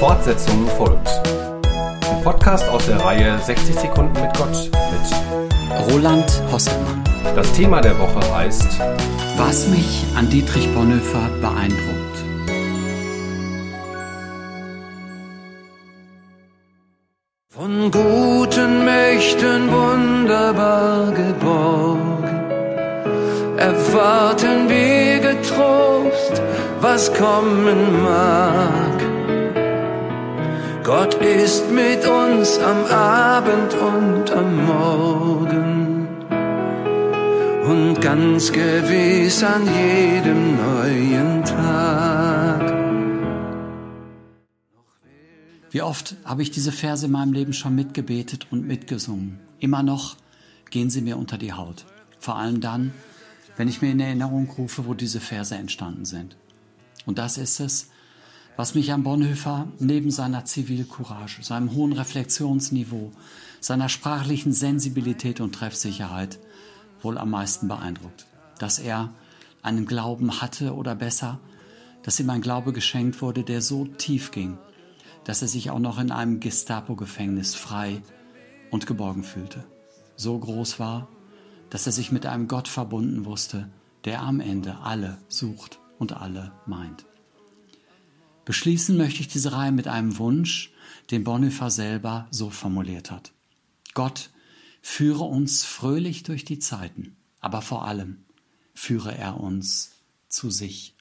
Fortsetzung folgt. Ein Podcast aus der Reihe 60 Sekunden mit Gott mit Roland Hosselmann. Das Thema der Woche heißt Was mich an Dietrich Bonhoeffer beeindruckt. Von guten Mächten wunderbar geborgen, erwarten wir getrost, was kommen mag. Gott ist mit uns am Abend und am Morgen und ganz gewiss an jedem neuen Tag. Wie oft habe ich diese Verse in meinem Leben schon mitgebetet und mitgesungen. Immer noch gehen sie mir unter die Haut. Vor allem dann, wenn ich mir in Erinnerung rufe, wo diese Verse entstanden sind. Und das ist es, was mich an Bonhoeffer neben seiner Zivilcourage, seinem hohen Reflexionsniveau, seiner sprachlichen Sensibilität und Treffsicherheit wohl am meisten beeindruckt. Dass er einen Glauben hatte oder besser, dass ihm ein Glaube geschenkt wurde, der so tief ging, dass er sich auch noch in einem Gestapo-Gefängnis frei und geborgen fühlte. So groß war, dass er sich mit einem Gott verbunden wusste, der am Ende alle sucht und alle meint. Beschließen möchte ich diese Reihe mit einem Wunsch, den Bonhoeffer selber so formuliert hat. Gott führe uns fröhlich durch die Zeiten, aber vor allem führe er uns zu sich